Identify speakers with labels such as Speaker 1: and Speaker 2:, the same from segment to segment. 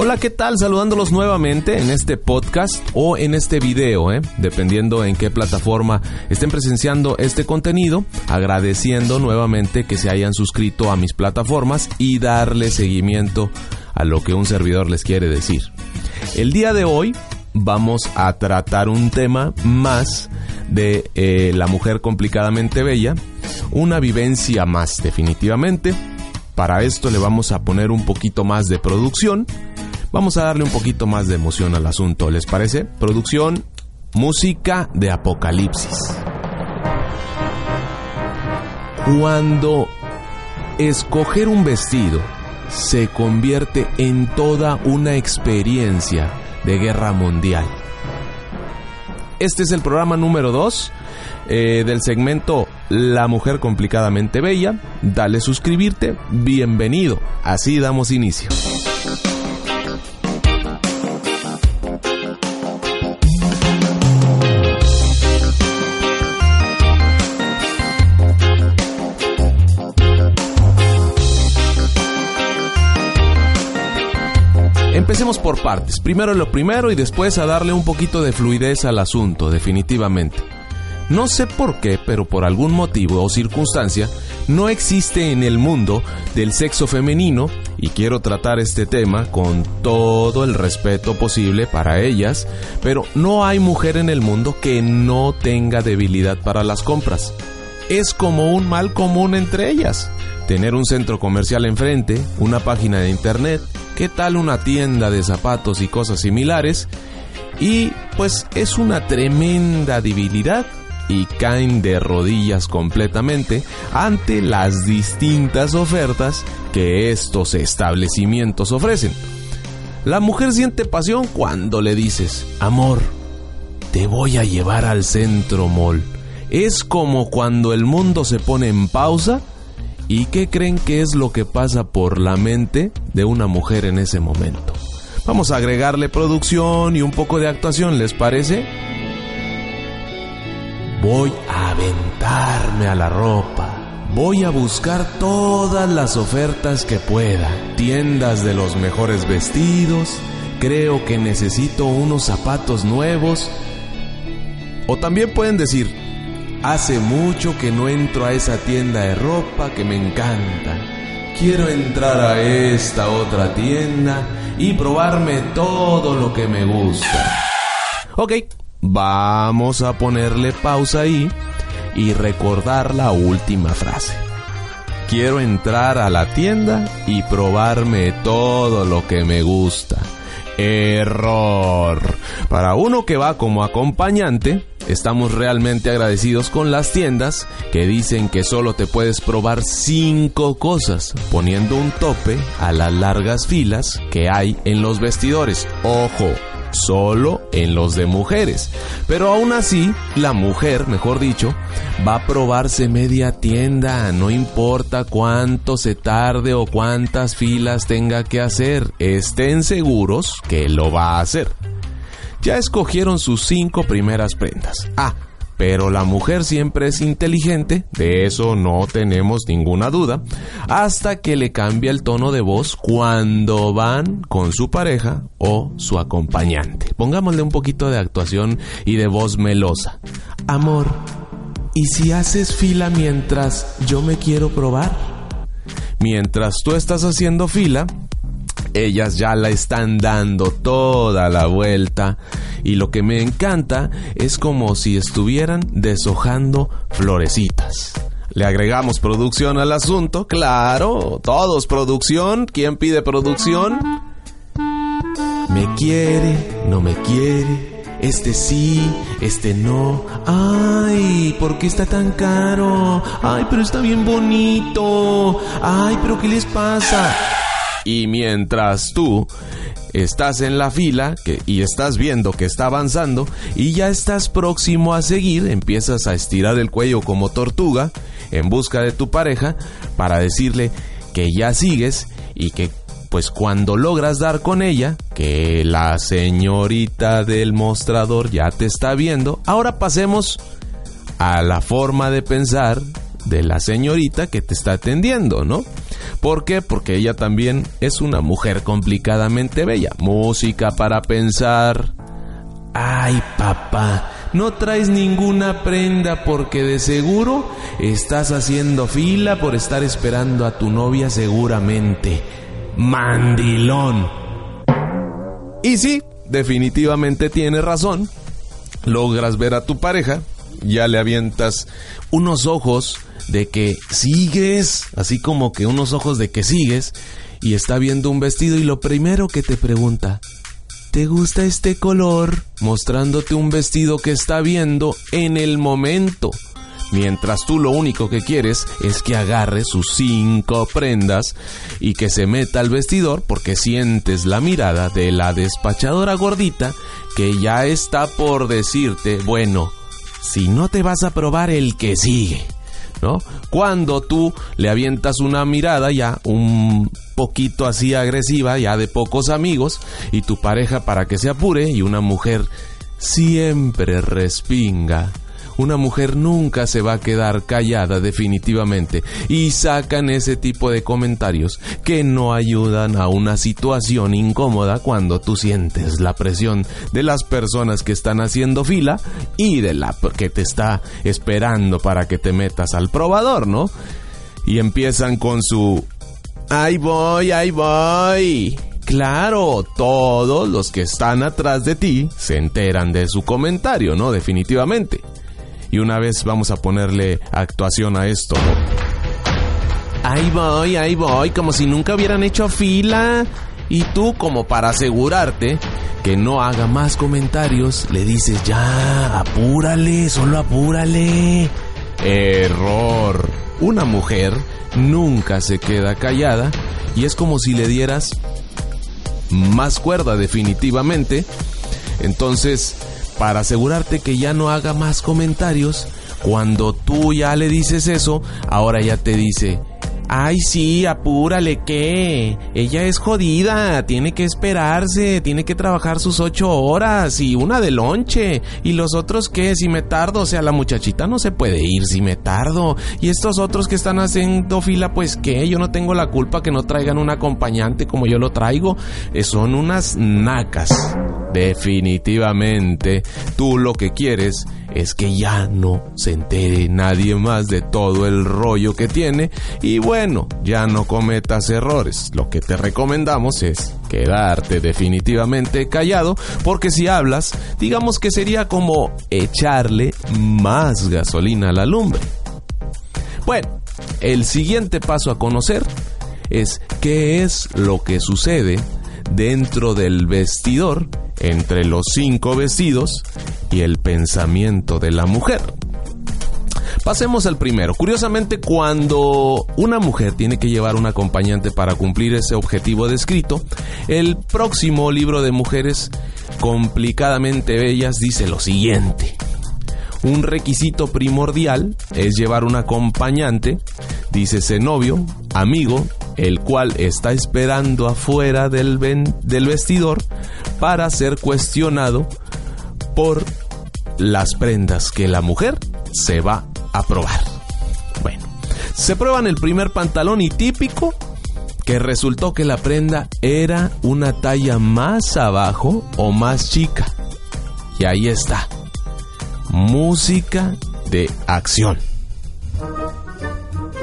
Speaker 1: Hola, ¿qué tal? Saludándolos nuevamente en este podcast o en este video, ¿eh? dependiendo en qué plataforma estén presenciando este contenido, agradeciendo nuevamente que se hayan suscrito a mis plataformas y darle seguimiento a lo que un servidor les quiere decir. El día de hoy vamos a tratar un tema más de eh, la mujer complicadamente bella, una vivencia más definitivamente. Para esto le vamos a poner un poquito más de producción, vamos a darle un poquito más de emoción al asunto, ¿les parece? Producción, música de apocalipsis. Cuando escoger un vestido se convierte en toda una experiencia de guerra mundial. Este es el programa número 2 eh, del segmento La mujer complicadamente bella. Dale suscribirte, bienvenido. Así damos inicio. Empecemos por partes. Primero lo primero y después a darle un poquito de fluidez al asunto, definitivamente. No sé por qué, pero por algún motivo o circunstancia, no existe en el mundo del sexo femenino, y quiero tratar este tema con todo el respeto posible para ellas, pero no hay mujer en el mundo que no tenga debilidad para las compras. Es como un mal común entre ellas. Tener un centro comercial enfrente, una página de internet, ¿Qué tal una tienda de zapatos y cosas similares? Y pues es una tremenda debilidad y caen de rodillas completamente ante las distintas ofertas que estos establecimientos ofrecen. La mujer siente pasión cuando le dices, amor, te voy a llevar al centro mall. Es como cuando el mundo se pone en pausa ¿Y qué creen que es lo que pasa por la mente de una mujer en ese momento? Vamos a agregarle producción y un poco de actuación, ¿les parece? Voy a aventarme a la ropa. Voy a buscar todas las ofertas que pueda. Tiendas de los mejores vestidos. Creo que necesito unos zapatos nuevos. O también pueden decir, Hace mucho que no entro a esa tienda de ropa que me encanta. Quiero entrar a esta otra tienda y probarme todo lo que me gusta. Ok, vamos a ponerle pausa ahí y recordar la última frase. Quiero entrar a la tienda y probarme todo lo que me gusta. Error. Para uno que va como acompañante, Estamos realmente agradecidos con las tiendas que dicen que solo te puedes probar cinco cosas, poniendo un tope a las largas filas que hay en los vestidores. Ojo, solo en los de mujeres. Pero aún así, la mujer, mejor dicho, va a probarse media tienda, no importa cuánto se tarde o cuántas filas tenga que hacer, estén seguros que lo va a hacer ya escogieron sus cinco primeras prendas. Ah, pero la mujer siempre es inteligente, de eso no tenemos ninguna duda, hasta que le cambia el tono de voz cuando van con su pareja o su acompañante. Pongámosle un poquito de actuación y de voz melosa. Amor, ¿y si haces fila mientras yo me quiero probar? Mientras tú estás haciendo fila, ellas ya la están dando toda la vuelta y lo que me encanta es como si estuvieran deshojando florecitas. Le agregamos producción al asunto, claro, todos producción. ¿Quién pide producción? Me quiere, no me quiere, este sí, este no. Ay, ¿por qué está tan caro? Ay, pero está bien bonito. Ay, pero ¿qué les pasa? Y mientras tú estás en la fila y estás viendo que está avanzando y ya estás próximo a seguir, empiezas a estirar el cuello como tortuga en busca de tu pareja para decirle que ya sigues y que pues cuando logras dar con ella, que la señorita del mostrador ya te está viendo, ahora pasemos a la forma de pensar de la señorita que te está atendiendo, ¿no? ¿Por qué? Porque ella también es una mujer complicadamente bella. Música para pensar. Ay, papá, no traes ninguna prenda porque de seguro estás haciendo fila por estar esperando a tu novia seguramente. Mandilón. Y sí, definitivamente tiene razón. Logras ver a tu pareja, ya le avientas unos ojos de que sigues, así como que unos ojos de que sigues, y está viendo un vestido y lo primero que te pregunta, ¿te gusta este color? Mostrándote un vestido que está viendo en el momento. Mientras tú lo único que quieres es que agarre sus cinco prendas y que se meta al vestidor porque sientes la mirada de la despachadora gordita que ya está por decirte, bueno, si no te vas a probar el que sigue. ¿no? Cuando tú le avientas una mirada ya un poquito así agresiva, ya de pocos amigos, y tu pareja para que se apure y una mujer siempre respinga una mujer nunca se va a quedar callada definitivamente y sacan ese tipo de comentarios que no ayudan a una situación incómoda cuando tú sientes la presión de las personas que están haciendo fila y de la que te está esperando para que te metas al probador, ¿no? Y empiezan con su ¡Ahí voy, ahí voy! Claro, todos los que están atrás de ti se enteran de su comentario, ¿no? Definitivamente y una vez vamos a ponerle actuación a esto. Ahí voy, ahí voy, como si nunca hubieran hecho fila. Y tú, como para asegurarte que no haga más comentarios, le dices, ya, apúrale, solo apúrale. Error. Una mujer nunca se queda callada y es como si le dieras más cuerda definitivamente. Entonces, para asegurarte que ya no haga más comentarios, cuando tú ya le dices eso, ahora ya te dice, Ay, sí, apúrale, ¿qué? Ella es jodida, tiene que esperarse, tiene que trabajar sus ocho horas y una de lonche. ¿Y los otros qué? Si me tardo, o sea, la muchachita no se puede ir si me tardo. Y estos otros que están haciendo fila, pues qué, yo no tengo la culpa que no traigan un acompañante como yo lo traigo. Eh, son unas nacas. Definitivamente, tú lo que quieres es que ya no se entere nadie más de todo el rollo que tiene y bueno, ya no cometas errores. Lo que te recomendamos es quedarte definitivamente callado porque si hablas, digamos que sería como echarle más gasolina a la lumbre. Bueno, el siguiente paso a conocer es qué es lo que sucede dentro del vestidor entre los cinco vestidos y el pensamiento de la mujer. Pasemos al primero. Curiosamente, cuando una mujer tiene que llevar un acompañante para cumplir ese objetivo descrito, el próximo libro de mujeres complicadamente bellas dice lo siguiente. Un requisito primordial es llevar un acompañante, dice ese novio, amigo, el cual está esperando afuera del, del vestidor para ser cuestionado por las prendas que la mujer se va a probar. Bueno, se prueban el primer pantalón y típico que resultó que la prenda era una talla más abajo o más chica. Y ahí está. Música de acción.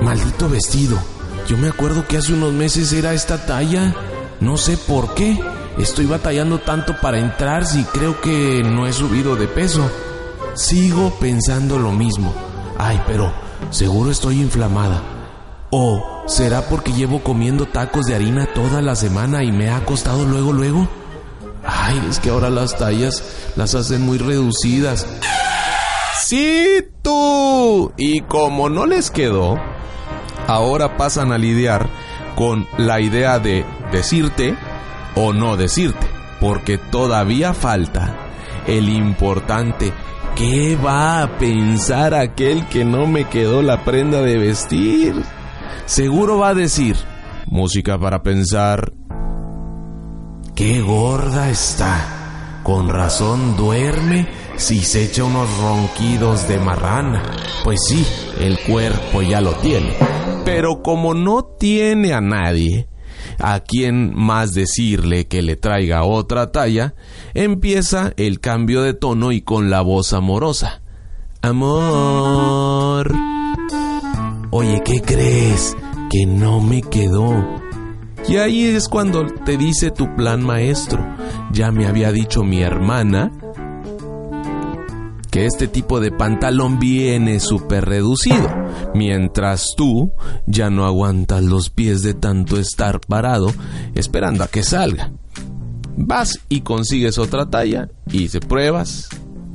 Speaker 1: Maldito vestido. Yo me acuerdo que hace unos meses era esta talla. No sé por qué. Estoy batallando tanto para entrar si creo que no he subido de peso. Sigo pensando lo mismo. Ay, pero seguro estoy inflamada. ¿O será porque llevo comiendo tacos de harina toda la semana y me ha costado luego, luego? Ay, es que ahora las tallas las hacen muy reducidas. Sí, tú. Y como no les quedó, ahora pasan a lidiar con la idea de decirte o no decirte, porque todavía falta el importante. ¿Qué va a pensar aquel que no me quedó la prenda de vestir? Seguro va a decir, música para pensar, qué gorda está, con razón duerme si se echa unos ronquidos de marrana. Pues sí, el cuerpo ya lo tiene. Pero como no tiene a nadie a quien más decirle que le traiga otra talla, empieza el cambio de tono y con la voz amorosa. Amor. Oye, ¿qué crees? Que no me quedó. Y ahí es cuando te dice tu plan maestro. Ya me había dicho mi hermana que este tipo de pantalón viene súper reducido, mientras tú ya no aguantas los pies de tanto estar parado esperando a que salga. Vas y consigues otra talla y se pruebas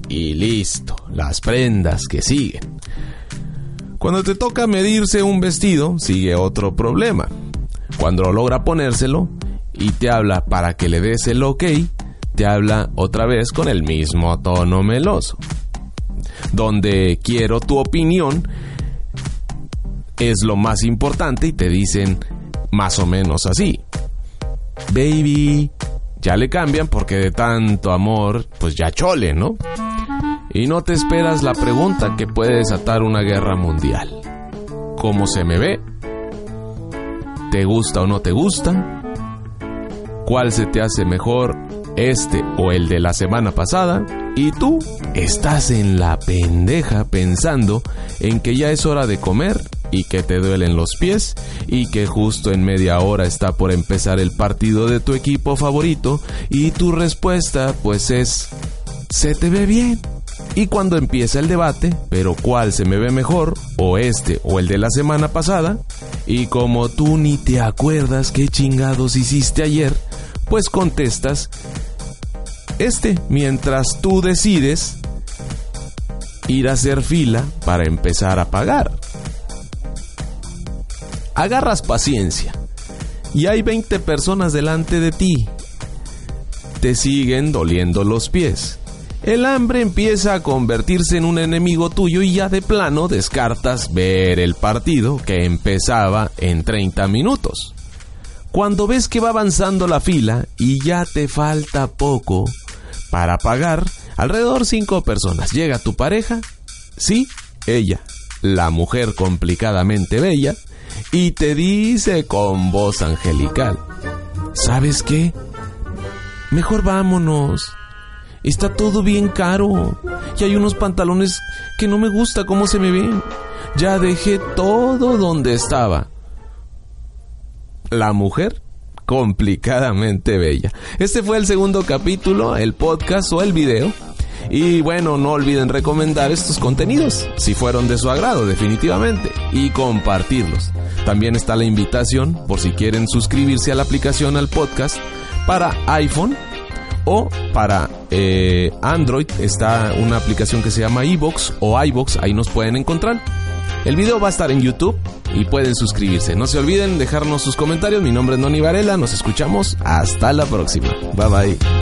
Speaker 1: y listo, las prendas que siguen. Cuando te toca medirse un vestido, sigue otro problema. Cuando logra ponérselo y te habla para que le des el ok, te habla otra vez con el mismo tono meloso donde quiero tu opinión, es lo más importante y te dicen más o menos así. Baby, ya le cambian porque de tanto amor, pues ya chole, ¿no? Y no te esperas la pregunta que puede desatar una guerra mundial. ¿Cómo se me ve? ¿Te gusta o no te gusta? ¿Cuál se te hace mejor, este o el de la semana pasada? Y tú estás en la pendeja pensando en que ya es hora de comer y que te duelen los pies y que justo en media hora está por empezar el partido de tu equipo favorito y tu respuesta pues es se te ve bien. Y cuando empieza el debate, pero cuál se me ve mejor, o este o el de la semana pasada, y como tú ni te acuerdas qué chingados hiciste ayer, pues contestas este mientras tú decides ir a hacer fila para empezar a pagar. Agarras paciencia y hay 20 personas delante de ti. Te siguen doliendo los pies. El hambre empieza a convertirse en un enemigo tuyo y ya de plano descartas ver el partido que empezaba en 30 minutos. Cuando ves que va avanzando la fila y ya te falta poco, para pagar, alrededor cinco personas. Llega tu pareja, sí, ella, la mujer complicadamente bella, y te dice con voz angelical, ¿sabes qué? Mejor vámonos. Está todo bien caro. Y hay unos pantalones que no me gusta cómo se me ven. Ya dejé todo donde estaba. La mujer complicadamente bella. Este fue el segundo capítulo, el podcast o el video. Y bueno, no olviden recomendar estos contenidos, si fueron de su agrado definitivamente, y compartirlos. También está la invitación, por si quieren suscribirse a la aplicación al podcast, para iPhone o para eh, Android está una aplicación que se llama iBox o iBox, ahí nos pueden encontrar. El video va a estar en YouTube y pueden suscribirse. No se olviden dejarnos sus comentarios. Mi nombre es Noni Varela. Nos escuchamos. Hasta la próxima. Bye bye.